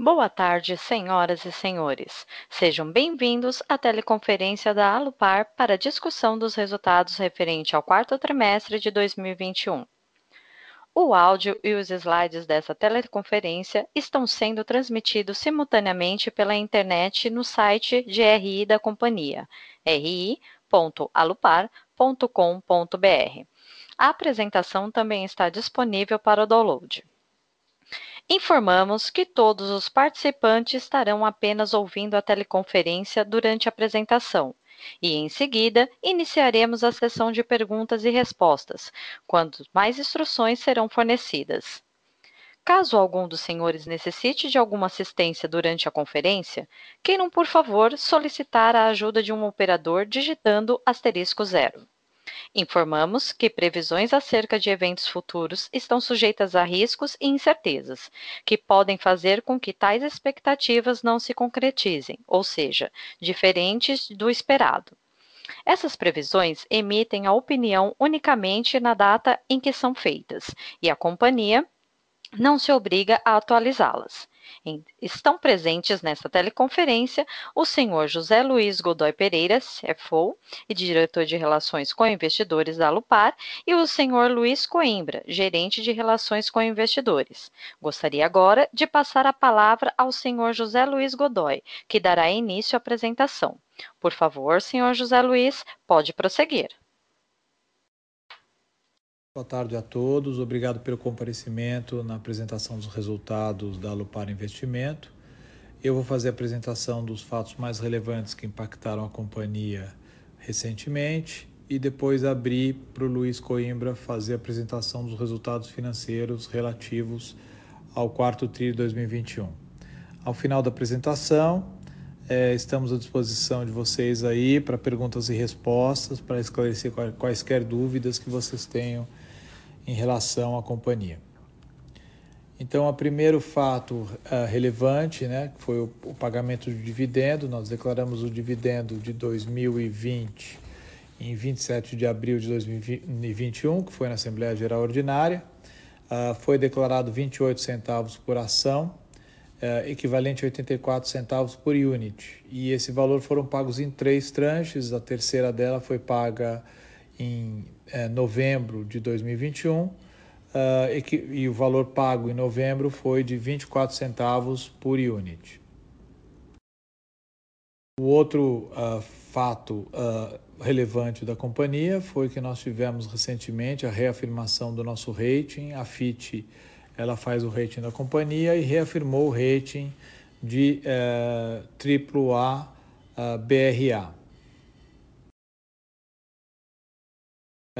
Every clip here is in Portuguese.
Boa tarde, senhoras e senhores. Sejam bem-vindos à teleconferência da Alupar para discussão dos resultados referente ao quarto trimestre de 2021. O áudio e os slides dessa teleconferência estão sendo transmitidos simultaneamente pela internet no site de RI da companhia, ri.alupar.com.br. A apresentação também está disponível para o download. Informamos que todos os participantes estarão apenas ouvindo a teleconferência durante a apresentação e, em seguida, iniciaremos a sessão de perguntas e respostas, quando mais instruções serão fornecidas. Caso algum dos senhores necessite de alguma assistência durante a conferência, queiram, por favor, solicitar a ajuda de um operador digitando asterisco zero. Informamos que previsões acerca de eventos futuros estão sujeitas a riscos e incertezas, que podem fazer com que tais expectativas não se concretizem, ou seja, diferentes do esperado. Essas previsões emitem a opinião unicamente na data em que são feitas, e a companhia não se obriga a atualizá-las. Estão presentes nesta teleconferência o senhor José Luiz Godoy Pereira, CFO e diretor de Relações com Investidores da Lupar, e o senhor Luiz Coimbra, gerente de Relações com Investidores. Gostaria agora de passar a palavra ao senhor José Luiz Godoy, que dará início à apresentação. Por favor, senhor José Luiz, pode prosseguir. Boa tarde a todos, obrigado pelo comparecimento na apresentação dos resultados da Lupar Investimento. Eu vou fazer a apresentação dos fatos mais relevantes que impactaram a companhia recentemente e depois abrir para o Luiz Coimbra fazer a apresentação dos resultados financeiros relativos ao quarto TRI de 2021. Ao final da apresentação, é, estamos à disposição de vocês aí para perguntas e respostas, para esclarecer quaisquer dúvidas que vocês tenham em relação à companhia. Então, o primeiro fato uh, relevante né, foi o, o, pagamento de dividendo. Nós declaramos o dividendo de 2020 em 27 de abril de 2021, que foi na Assembleia Geral Ordinária. Uh, foi declarado 28 centavos por ação, uh, equivalente a 84 centavos por unit. E esse valor foram pagos em três tranches. A terceira dela foi paga em é, novembro de 2021 uh, e, que, e o valor pago em novembro foi de 24 centavos por unit. O outro uh, fato uh, relevante da companhia foi que nós tivemos recentemente a reafirmação do nosso rating. A FIT ela faz o rating da companhia e reafirmou o rating de uh, AAA uh, BRA.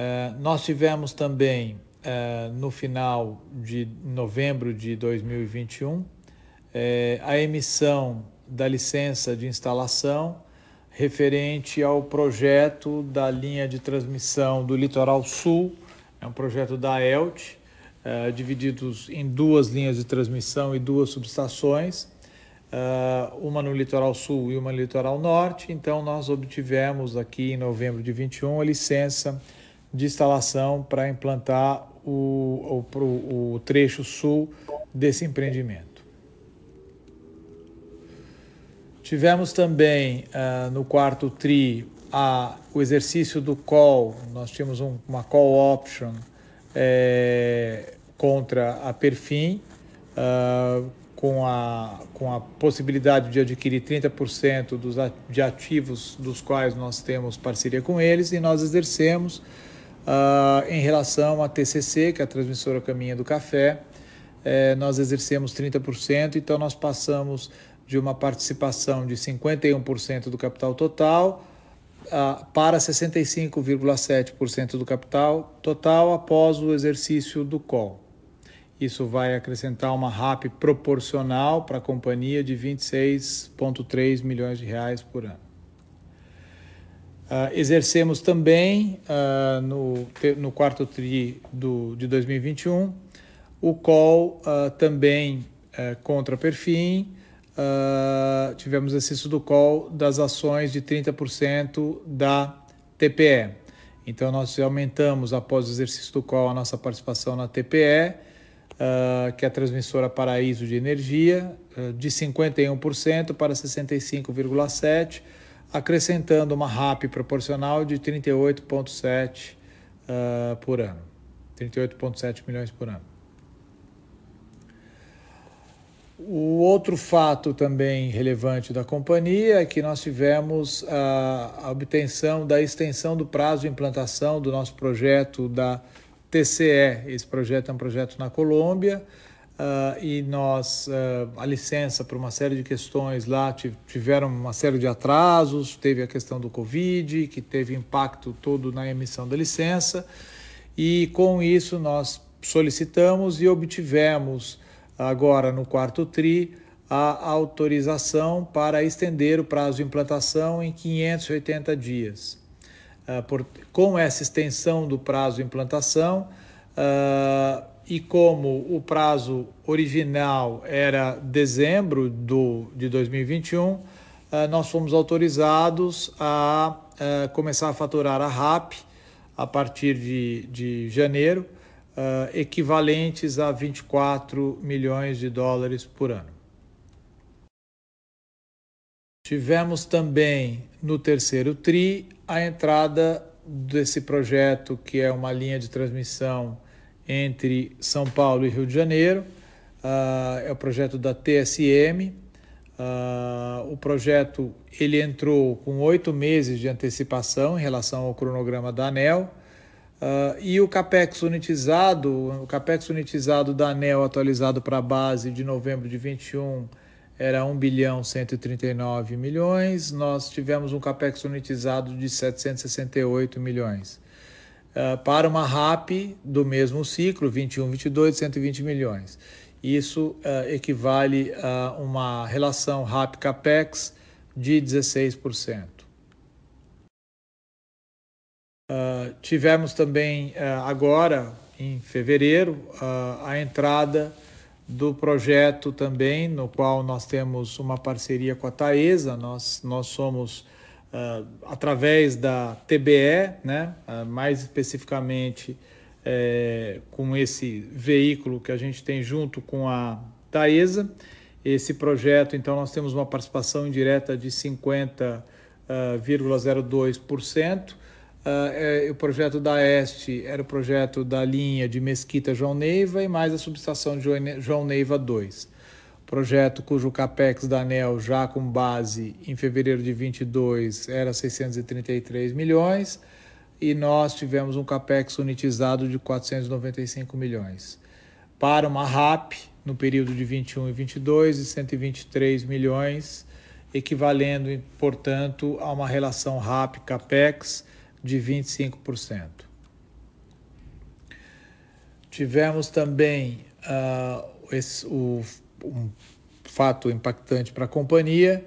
Eh, nós tivemos também, uh, no final de novembro de 2021, uh, eh, a emissão da licença de instalação referente ao projeto da linha de transmissão do Litoral Sul, é um projeto da ELT, divididos em duas linhas de transmissão e duas subestações, uma no Litoral Sul e uma no Litoral Norte. Então, nós obtivemos aqui em novembro de 21 a licença de instalação para implantar o, o, o trecho sul desse empreendimento. Tivemos também uh, no quarto TRI a, o exercício do call, nós tínhamos um, uma call option é, contra a Perfim, uh, com, a, com a possibilidade de adquirir 30% dos, de ativos dos quais nós temos parceria com eles, e nós exercemos Uh, em relação à TCC, que é a transmissora Caminha do Café, eh, nós exercemos 30%, então nós passamos de uma participação de 51% do capital total uh, para 65,7% do capital total após o exercício do call. Isso vai acrescentar uma RAP proporcional para a companhia de 26,3 milhões de reais por ano. Uh, exercemos também uh, no, no quarto TRI do, de 2021 o call uh, também contra Perfim. tivemos exercício do call das ações de 30% da TPE. Então, nós aumentamos, após o exercício do call, a nossa participação na TPE que é a transmissora Paraíso de Energia, de 51% para 65,7%, acrescentando uma RAP proporcional de 38,7% uh, por ano. 38,7 milhões por ano. O outro fato também relevante da companhia é que nós tivemos a obtenção da extensão do prazo de implantação do nosso projeto da TCE. Esse projeto é um projeto na Colômbia uh, e nós, uh, a licença por uma série de questões lá tiveram uma série de atrasos, teve a questão do Covid, que teve impacto todo na emissão da licença, e com isso nós solicitamos e obtivemos agora no quarto TRI, a autorização para estender o prazo de implantação em 580 dias. Uh, por, com essa extensão do prazo de implantação, e como o prazo original era dezembro do, de 2021, uh, nós fomos autorizados a começar a faturar a RAP a partir de, de janeiro, uh, equivalentes a 24 milhões de dólares por ano. Tivemos também no terceiro TRI a entrada desse projeto, que é uma linha de transmissão entre São Paulo e Rio de Janeiro. Uh, é o projeto da TSM. Uh, ah, o projeto ele entrou com oito meses de antecipação em relação ao cronograma da ANEL. Uh, e o CAPEX unitizado, o CAPEX unitizado da ANEL atualizado para a base de novembro de 21 era 1 bilhão 139 milhões, nós tivemos um CAPEX unitizado de 768 milhões. Uh, para uma RAP do mesmo ciclo, 21, 22, 120 milhões. Isso uh, equivale a uma relação RAP-CAPEX de 16%. Uh, tivemos também agora, em fevereiro, a entrada do projeto também, no qual nós temos uma parceria com a Taesa, nós, nós somos, através da TBE, né, mais especificamente é, com esse veículo que a gente tem junto com a Taesa, esse projeto, então, nós temos uma participação indireta de 50,02%, Uh, é, o projeto da Este era o projeto da linha de Mesquita João Neiva e mais a subestação João Neiva 2. Projeto cujo capex da ANEL, já com base em fevereiro de 22, era 633 milhões e nós tivemos um capex unitizado de 495 milhões. Para uma RAP, no período de 21 e 22, de 123 milhões, equivalendo, portanto, a uma relação RAP-CAPEX de 25%. Tivemos também uh, esse, o, um fato impactante para a companhia,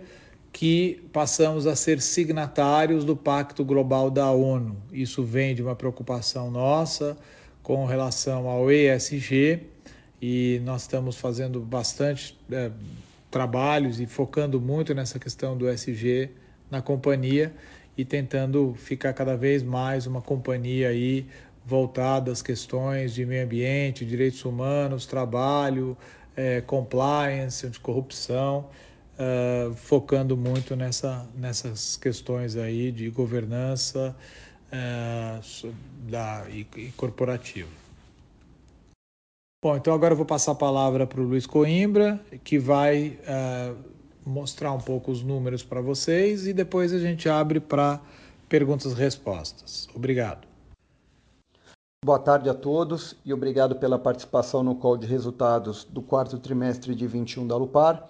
que passamos a ser signatários do Pacto Global da ONU. Isso vem de uma preocupação nossa com relação ao ESG e nós estamos fazendo bastante é, trabalhos e focando muito nessa questão do ESG na companhia e tentando ficar cada vez mais uma companhia aí voltada às questões de meio ambiente, direitos humanos, trabalho, é, compliance, anticorrupção, uh, focando muito nessa, nessas questões aí de governança uh, da, e, e corporativa. Bom, então agora eu vou passar a palavra para o Luiz Coimbra, que vai uh, mostrar um pouco os números para vocês e depois a gente abre para perguntas e respostas. Obrigado. Boa tarde a todos e obrigado pela participação no call de resultados do quarto trimestre de 21 da Lupar.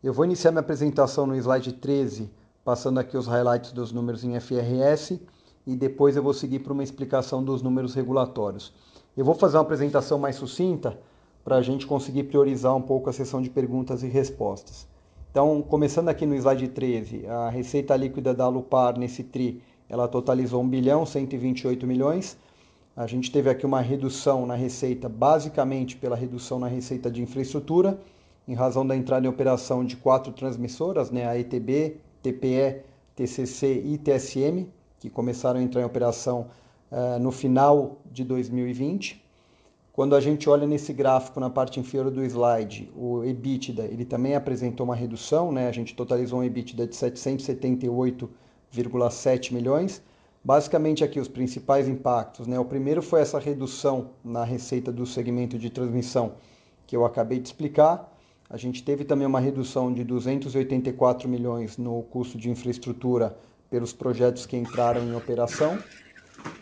Eu vou iniciar minha apresentação no slide 13, passando aqui os highlights dos números em FRS e depois eu vou seguir para uma explicação dos números regulatórios. Eu vou fazer uma apresentação mais sucinta para a gente conseguir priorizar um pouco a sessão de perguntas e respostas. Então, começando aqui no slide 13, a receita líquida da Lupar nesse TRI, ela totalizou 1 bilhão 128 milhões. A gente teve aqui uma redução na receita, basicamente pela redução na receita de infraestrutura, em razão da entrada em operação de quatro transmissoras, né, a ETB, TPE, TCC e TSM, que começaram a entrar em operação uh, no final de 2020. Quando a gente olha nesse gráfico na parte inferior do slide, o EBITDA, ele também apresentou uma redução, né? A gente totalizou um EBITDA de 778,7 milhões. Basicamente aqui os principais impactos, né? O primeiro foi essa redução na receita do segmento de transmissão que eu acabei de explicar. A gente teve também uma redução de 284 milhões no custo de infraestrutura pelos projetos que entraram em operação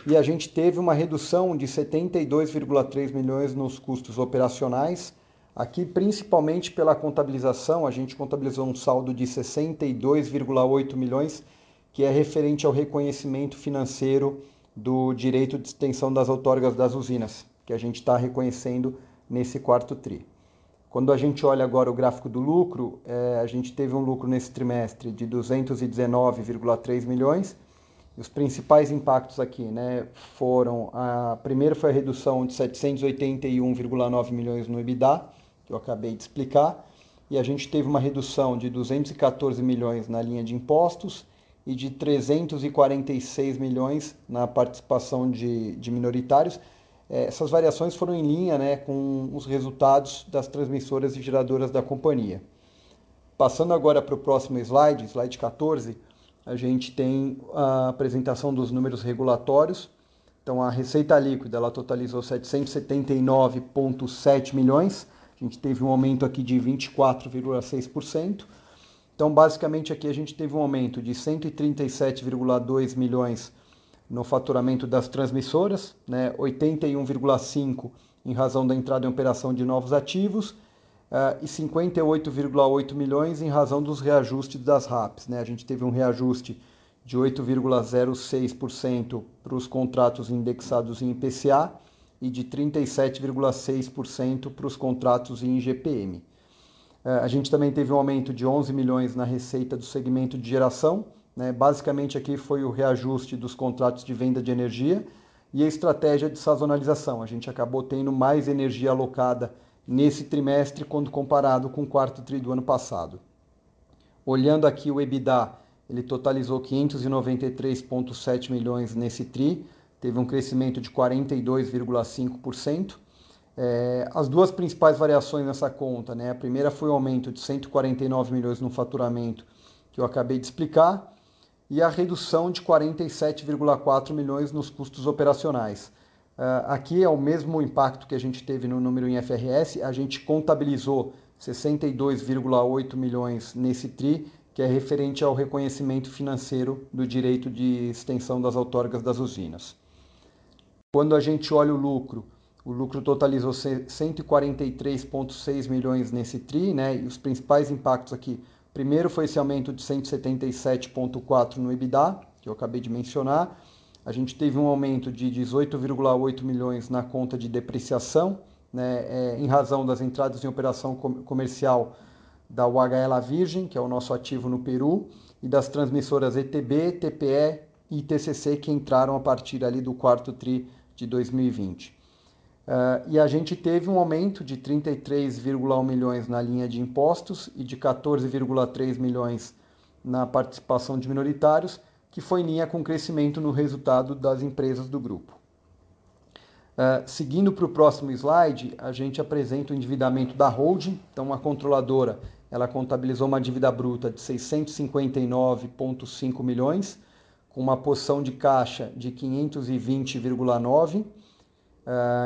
e a gente teve uma redução de 72,3 milhões nos custos operacionais. Aqui, principalmente pela contabilização, a gente contabilizou um saldo de 62,8 milhões, que é referente ao reconhecimento financeiro do direito de extensão das outorgas das usinas, que a gente está reconhecendo nesse quarto TRI. Quando a gente olha agora o gráfico do lucro, é, a gente teve um lucro nesse trimestre de 219,3 milhões, os principais impactos aqui né, foram: a primeira foi a redução de 781,9 milhões no EBITDA, que eu acabei de explicar, e a gente teve uma redução de 214 milhões na linha de impostos e de 346 milhões na participação de, de minoritários. É, essas variações foram em linha né, com os resultados das transmissoras e geradoras da companhia. Passando agora para o próximo slide, slide 14 a gente tem a apresentação dos números regulatórios. Então, a receita líquida ela totalizou 779,7 milhões. A gente teve um aumento aqui de 24,6%. Então, basicamente, aqui a gente teve um aumento de 137,2 milhões no faturamento das transmissoras, né? 81,5 em razão da entrada em operação de novos ativos uh, e 58,8 milhões em razão dos reajustes das RAPs. Né? A gente teve um reajuste de 8,06% para os contratos indexados em IPCA e de 37,6% para os contratos em IGPM. Eh, a gente também teve um aumento de 11 milhões na receita do segmento de geração. Né? Basicamente, aqui foi o reajuste dos contratos de venda de energia e a estratégia de sazonalização. A gente acabou tendo mais energia alocada nesse trimestre quando comparado com o quarto tri do ano passado. Olhando aqui o EBITDA, ele totalizou 593,7 milhões nesse tri, teve um crescimento de 42,5%. É, as duas principais variações nessa conta, né? A primeira foi o aumento de 149 milhões no faturamento, que eu acabei de explicar, e a redução de 47,4 milhões nos custos operacionais. Uh, aqui é o mesmo impacto que a gente teve no número em FRS, a gente contabilizou 62,8 milhões nesse TRI, que é referente ao reconhecimento financeiro do direito de extensão das outorgas das usinas. Quando a gente olha o lucro, o lucro totalizou 143,6 milhões nesse TRI, né? E os principais impactos aqui, primeiro foi esse aumento de 177,4 no EBITDA, que eu acabei de mencionar, a gente teve um aumento de 18,8 milhões na conta de depreciação, né, é, em razão das entradas em operação comercial da UHL Virgem, que é o nosso ativo no Peru, e das transmissoras ETB, TPE e TCC que entraram a partir ali do quarto tri de 2020. Uh, e a gente teve um aumento de 33,1 milhões na linha de impostos e de 14,3 milhões na participação de minoritários, que foi em linha com o crescimento no resultado das empresas do grupo. Uh, seguindo para o próximo slide, a gente apresenta o endividamento da holding. Então, a controladora ela contabilizou uma dívida bruta de 659,5 milhões, com uma posição de caixa de 520,9. Uh, ah,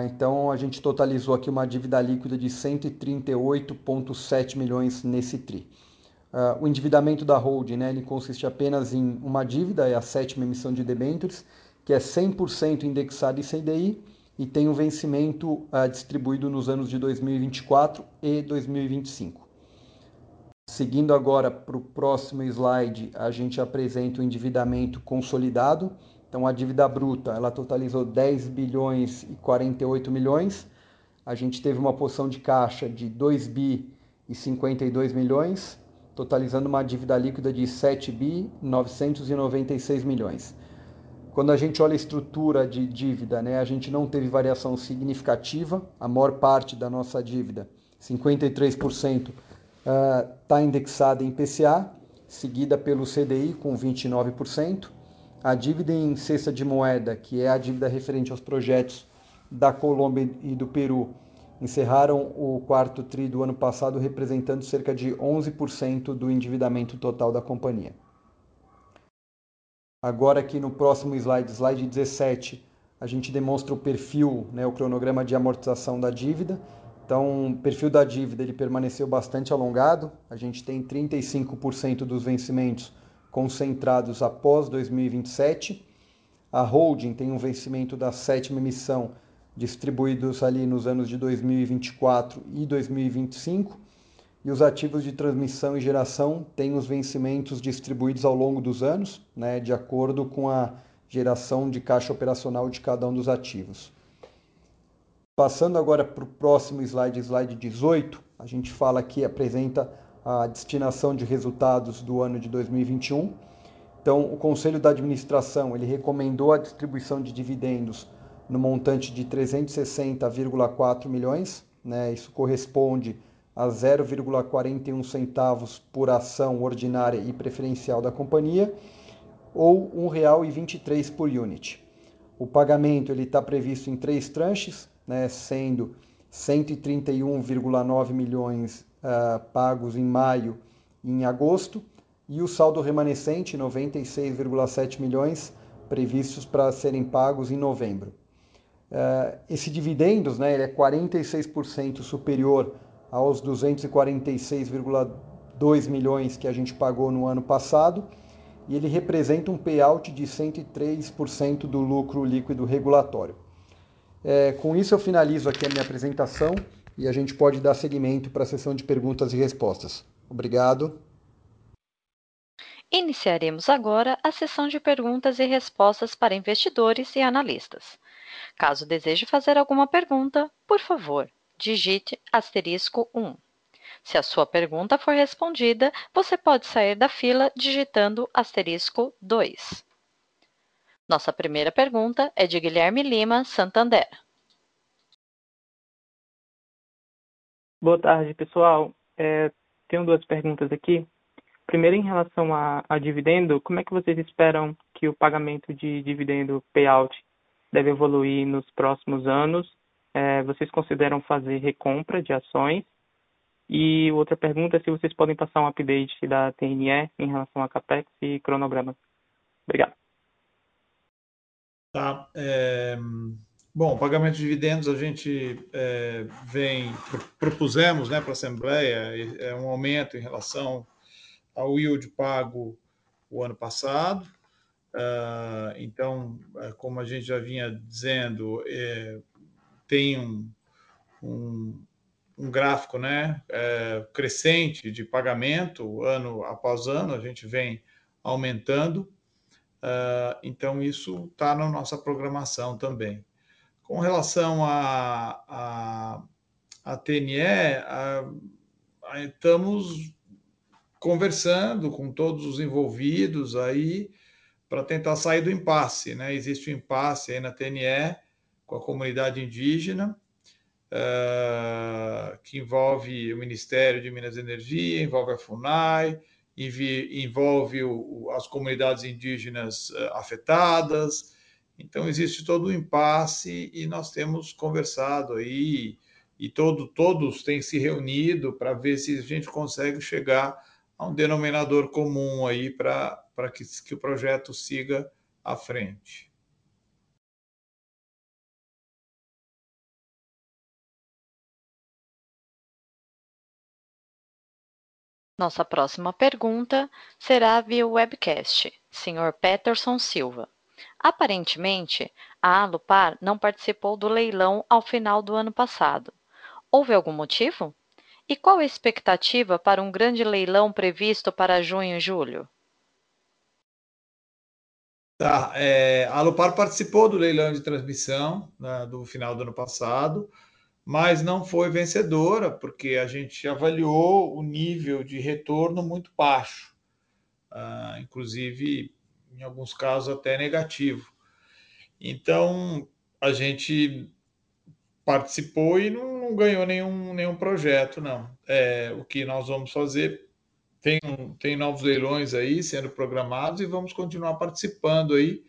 então, a gente totalizou aqui uma dívida líquida de 138,7 milhões nesse TRI. Uh, o endividamento da holding né, ele consiste apenas em uma dívida, é a sétima emissão de debêntures, que é 100% indexada em CDI e tem um vencimento uh, distribuído nos anos de 2024 e 2025. Seguindo agora para o próximo slide, a gente apresenta o endividamento consolidado. Então, a dívida bruta ela totalizou 10 bilhões e 48 milhões. A gente teve uma posição de caixa de 2 bi e 52 milhões totalizando uma dívida líquida de 7 bi 996 milhões. Quando a gente olha a estrutura de dívida, né, a gente não teve variação significativa, a maior parte da nossa dívida, 53%, está uh, indexada em PCA, seguida pelo CDI com 29%. A dívida em cesta de moeda, que é a dívida referente aos projetos da Colômbia e do Peru encerraram o quarto tri do ano passado representando cerca de 11% do endividamento total da companhia. Agora aqui no próximo slide, slide 17, a gente demonstra o perfil, né, o cronograma de amortização da dívida. Então, o perfil da dívida ele permaneceu bastante alongado. A gente tem 35% dos vencimentos concentrados após 2027. A holding tem um vencimento da sétima emissão distribuídos ali nos anos de 2024 e 2025. E os ativos de transmissão e geração têm os vencimentos distribuídos ao longo dos anos, né, de acordo com a geração de caixa operacional de cada um dos ativos. Passando agora para o próximo slide, slide 18, a gente fala aqui, apresenta a destinação de resultados do ano de 2021. Então, o Conselho da Administração ele recomendou a distribuição de dividendos no montante de 360,4 milhões, né? Isso corresponde a 0,41 centavos por ação ordinária e preferencial da companhia ou R$ 1,23 por unit. O pagamento ele está previsto em três tranches, né, sendo 131,9 milhões uh, pagos em maio e em agosto, e o saldo remanescente, 96,7 milhões, previstos para serem pagos em novembro. Uh, esse dividendos né, ele é 46% superior aos 246,2 milhões que a gente pagou no ano passado e ele representa um payout de 103% do lucro líquido regulatório. É, com isso eu finalizo aqui a minha apresentação e a gente pode dar seguimento para a sessão de perguntas e respostas. Obrigado. Iniciaremos agora a sessão de perguntas e respostas para investidores e analistas. Caso deseje fazer alguma pergunta, por favor, digite asterisco 1. Se a sua pergunta for respondida, você pode sair da fila digitando asterisco 2. Nossa primeira pergunta é de Guilherme Lima, Santander. Boa tarde, pessoal. É, tenho duas perguntas aqui. Primeiro, em relação a, a, dividendo, como é que vocês esperam que o pagamento de dividendo payout deve evoluir nos próximos anos? É, vocês consideram fazer recompra de ações e outra pergunta é se vocês podem passar um update da TNE em relação a CAPEX e cronograma. Obrigado. Tá. É, bom, pagamento de dividendos a gente é, vem, propusemos né, para a Assembleia é um aumento em relação ao yield pago o ano passado. Uh, então, é, como a gente já vinha dizendo, é, tem um, um um gráfico né, é, crescente de pagamento ano após ano, a gente vem aumentando, uh, então isso está na nossa programação também. Com relação a, a, a, TNE, a, a, estamos conversando com todos os envolvidos aí para tentar sair do impasse. Né? Existe um impasse aí na TNE com a comunidade indígena, uh, que envolve o Ministério de Minas e Energia, envolve a FUNAI, envolve o, as comunidades indígenas uh, afetadas. Então, existe todo um impasse e nós temos conversado aí, e todo, todos têm se reunido para ver se a gente consegue chegar a um denominador comum aí para que, que o projeto siga à frente. Nossa próxima pergunta será via webcast, Sr. Peterson Silva. Aparentemente, a Alupar não participou do leilão ao final do ano passado. Houve algum motivo? E qual a expectativa para um grande leilão previsto para junho e julho? Tá, é, a Alupar participou do leilão de transmissão né, do final do ano passado mas não foi vencedora, porque a gente avaliou o nível de retorno muito baixo, uh, inclusive, em alguns casos, até negativo. Então, a gente participou e não, não ganhou nenhum, nenhum projeto, não. É, o que nós vamos fazer, tem, tem novos leilões aí sendo programados e vamos continuar participando aí.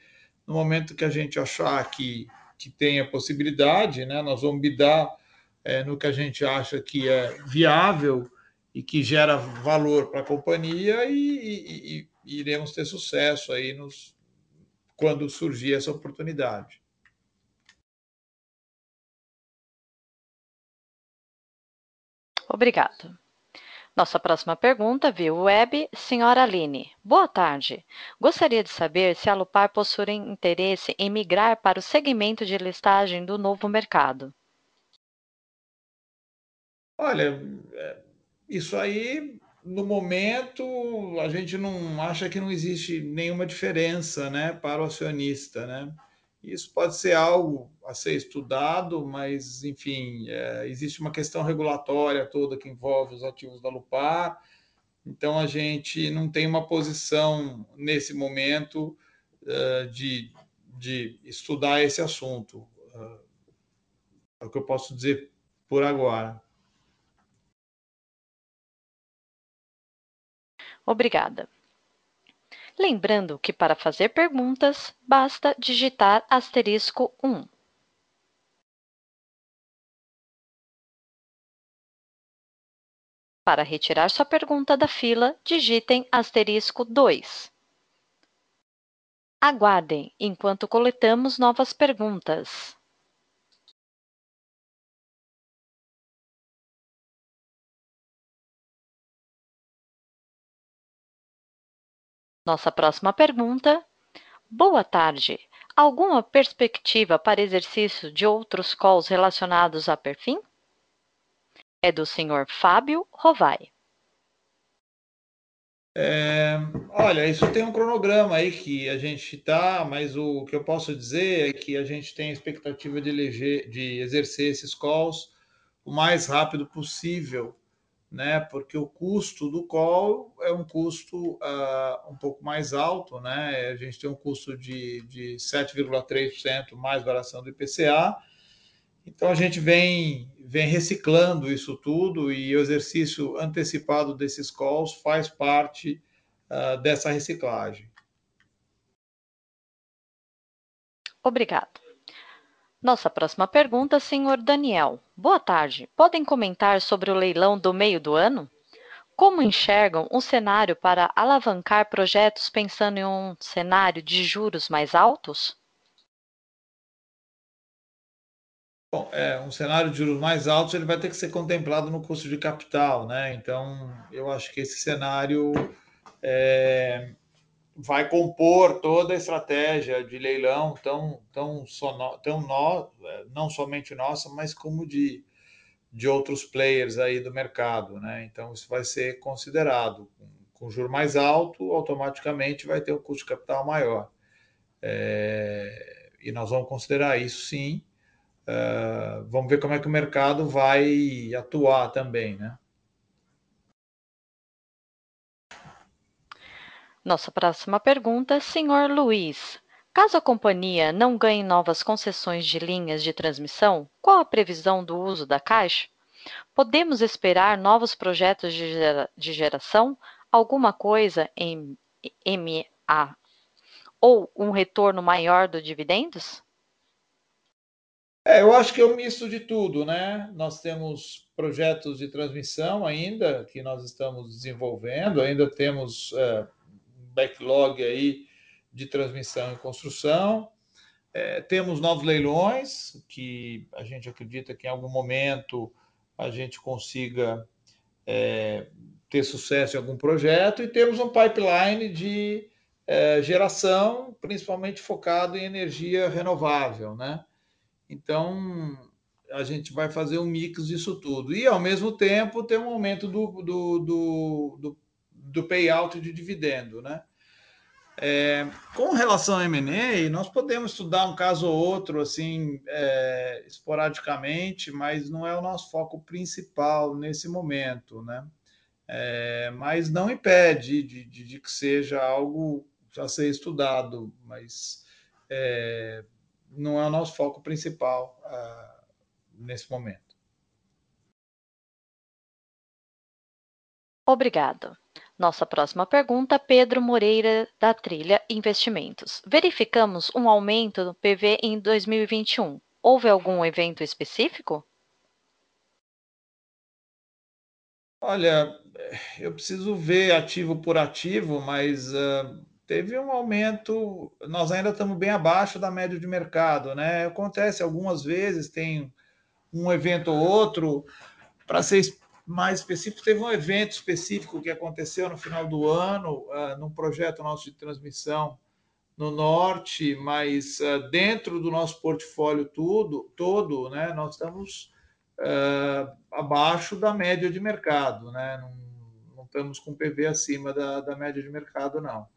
No momento que a gente achar que que tenha possibilidade, né? Nós vamos bidar é, no que a gente acha que é viável e que gera valor para a companhia e, e, e, iremos ter sucesso aí nos, quando surgir essa oportunidade. Obrigado. Nossa próxima pergunta via web, senhora Aline. Boa tarde. Gostaria de saber se a Lupar possui interesse em migrar para o segmento de listagem do novo mercado. Olha, é, isso aí, no momento, a gente não acha que não existe nenhuma diferença né, para o acionista, né? Isso pode ser algo a ser estudado, mas, enfim, é, existe uma questão regulatória toda que envolve os ativos da Lupar, então a gente não tem uma posição nesse momento uh, de, de estudar esse assunto. Uh, é o que eu posso dizer por agora. Obrigada. Lembrando que para fazer perguntas, basta digitar asterisco 1. Para retirar sua pergunta da fila, digitem asterisco 2. Aguardem enquanto coletamos novas perguntas. Nossa próxima pergunta. Boa tarde. Alguma perspectiva para exercício de outros calls relacionados a perfil? É do senhor Fábio Rovai. É, olha, isso tem um cronograma aí que a gente está, mas o que eu posso dizer é que a gente tem a expectativa de, eleger, de exercer esses calls o mais rápido possível né? Porque o custo do call é um custo uh, um pouco mais alto, né? A gente tem um custo de, de 7,3% mais variação do IPCA. Então a gente vem, vem reciclando isso tudo e o exercício antecipado desses calls faz parte uh, dessa reciclagem. Obrigado. Nossa próxima pergunta, senhor Daniel. Boa tarde. Podem comentar sobre o leilão do meio do ano? Como enxergam um cenário para alavancar projetos pensando em um cenário de juros mais altos? Bom, é, um cenário de juros mais altos ele vai ter que ser contemplado no custo de capital, né? Então, eu acho que esse cenário é, vai compor toda a estratégia de leilão tão tão tão no, não somente nossa, mas como de, de outros players aí do mercado, né? Então isso vai ser considerado com, juro mais alto, automaticamente vai ter um custo de capital maior. É, e nós vamos considerar isso sim. Uh, vamos ver como é que o mercado vai atuar também, né? Nossa próxima pergunta, senhor Luiz. Caso a companhia não ganhe novas concessões de linhas de transmissão, qual a previsão do uso da Caixa? Podemos esperar novos projetos de, gera, de geração, alguma coisa em MA ou um retorno maior do dividendos? É, eu acho que é um misto de tudo, né? Nós temos projetos de transmissão ainda que nós estamos desenvolvendo, ainda temos é, backlog aí de transmissão e construção. É, temos novos leilões, que a gente acredita que em algum momento a gente consiga é, ter sucesso em algum projeto, e temos um pipeline de é, geração, principalmente focado em energia renovável, né? Então, a gente vai fazer um mix disso tudo. E, ao mesmo tempo, ter um aumento do, do, do, do do payout de dividendo, né? É, com relação ao M&A, nós podemos estudar um caso ou outro, assim, é, esporadicamente, mas não é o nosso foco principal nesse momento, né? É, mas não impede de, de, de, que seja algo a ser estudado, mas é, não é o nosso foco principal uh, nesse momento. Obrigado. Nossa próxima pergunta, Pedro Moreira, da Trilha Investimentos. Verificamos um aumento no PV em 2021. Houve algum evento específico? Olha, eu preciso ver ativo por ativo, mas uh, teve um aumento. Nós ainda estamos bem abaixo da média de mercado, né? Acontece algumas vezes, tem um evento ou outro. Para ser mais específico, teve um evento específico que aconteceu no final do ano, uh, num projeto nosso de transmissão no norte, mas uh, dentro do nosso portfólio tudo, todo, né, nós estamos uh, abaixo da média de mercado, né? Não, não estamos com PV acima da, da, média de mercado, não.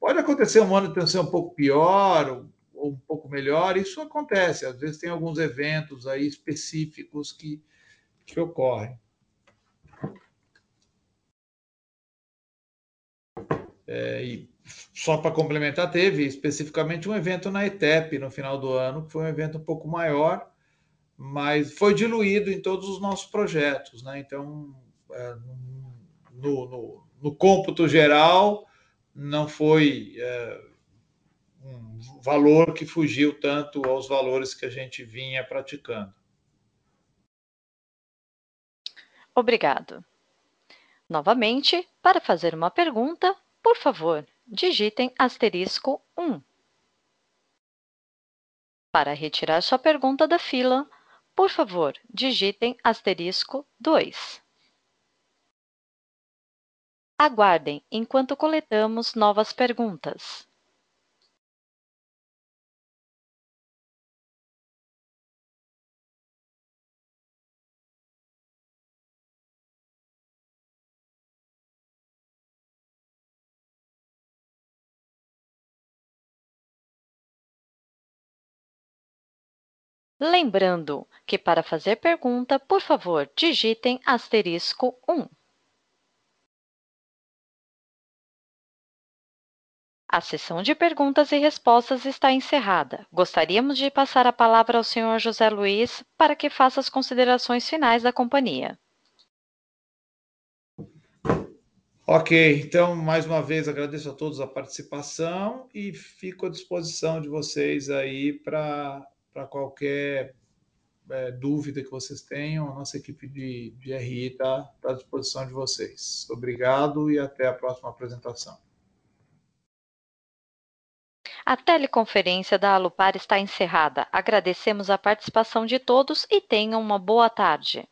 Pode acontecer um ano de ser um pouco pior ou, ou, um pouco melhor, isso acontece. Às vezes tem alguns eventos aí específicos que, que ocorrem. É, e só para complementar, teve especificamente um evento na ETEP no final do ano, que foi um evento um pouco maior, mas foi diluído em todos os nossos projetos. Né? Então, é, no, no, no, cômputo geral, não foi é, um valor que fugiu tanto aos valores que a gente vinha praticando. Obrigado. Novamente, para fazer uma pergunta, por favor, digitem asterisco 1. Para retirar sua pergunta da fila, por favor, digitem asterisco 2. Aguardem enquanto coletamos novas perguntas. Lembrando que para fazer pergunta, por favor, digitem asterisco 1. A sessão de perguntas e respostas está encerrada. Gostaríamos de passar a palavra ao senhor José Luiz para que faça as considerações finais da companhia. Ok, então, mais uma vez, agradeço a todos a participação e fico à disposição de vocês aí para para qualquer é, dúvida que vocês tenham, a nossa equipe de, de RI está tá à disposição de vocês. Obrigado e até a próxima apresentação. A teleconferência da Alupar está encerrada. Agradecemos a participação de todos e tenham uma boa tarde.